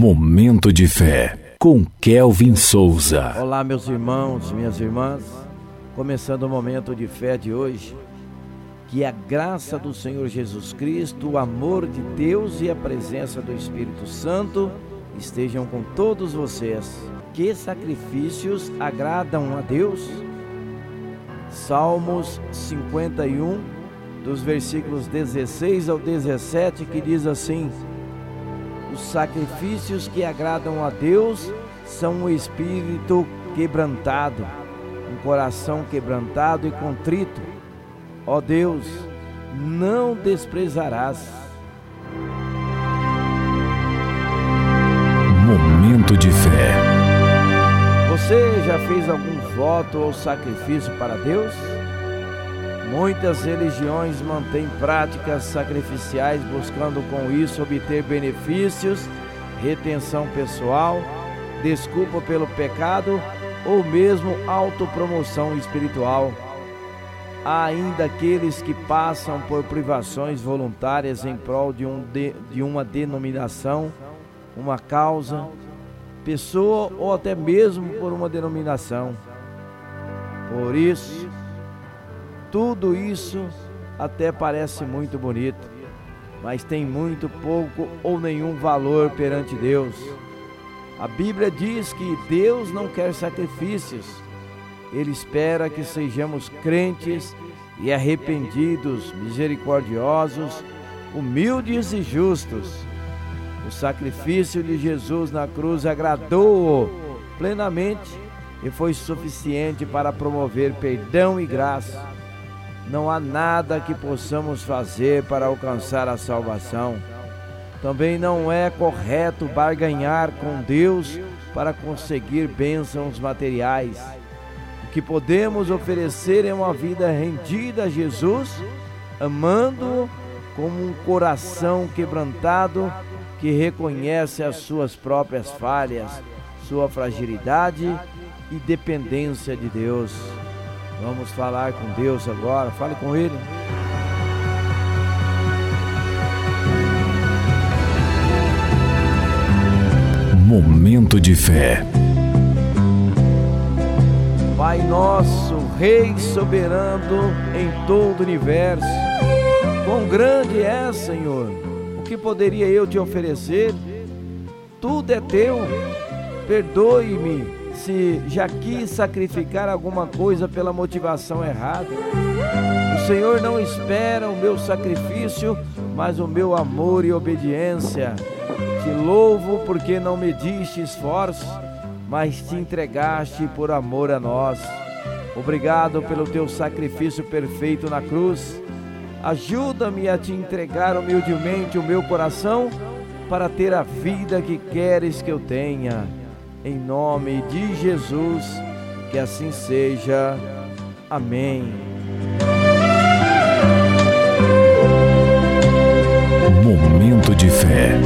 Momento de fé com Kelvin Souza. Olá, meus irmãos, minhas irmãs. Começando o momento de fé de hoje. Que a graça do Senhor Jesus Cristo, o amor de Deus e a presença do Espírito Santo estejam com todos vocês. Que sacrifícios agradam a Deus? Salmos 51, dos versículos 16 ao 17, que diz assim: os sacrifícios que agradam a Deus são um espírito quebrantado, um coração quebrantado e contrito. Ó Deus, não desprezarás. Momento de fé. Você já fez algum voto ou sacrifício para Deus? Muitas religiões mantêm práticas sacrificiais buscando com isso obter benefícios, retenção pessoal, desculpa pelo pecado ou mesmo autopromoção espiritual. Há ainda aqueles que passam por privações voluntárias em prol de, um de, de uma denominação, uma causa, pessoa ou até mesmo por uma denominação. Por isso, tudo isso até parece muito bonito, mas tem muito pouco ou nenhum valor perante Deus. A Bíblia diz que Deus não quer sacrifícios, Ele espera que sejamos crentes e arrependidos, misericordiosos, humildes e justos. O sacrifício de Jesus na cruz agradou-o plenamente e foi suficiente para promover perdão e graça não há nada que possamos fazer para alcançar a salvação. Também não é correto barganhar com Deus para conseguir bênçãos materiais. O que podemos oferecer é uma vida rendida a Jesus, amando-o como um coração quebrantado que reconhece as suas próprias falhas, sua fragilidade e dependência de Deus. Vamos falar com Deus agora. Fale com Ele. Momento de fé. Pai nosso, Rei soberano em todo o universo, quão grande é, Senhor, o que poderia eu te oferecer? Tudo é teu. Perdoe-me se já quis sacrificar alguma coisa pela motivação errada. O Senhor não espera o meu sacrifício, mas o meu amor e obediência. Te louvo porque não me diste esforço, mas te entregaste por amor a nós. Obrigado pelo teu sacrifício perfeito na cruz. Ajuda-me a te entregar humildemente o meu coração para ter a vida que queres que eu tenha em nome de Jesus, que assim seja. Amém. Momento de fé.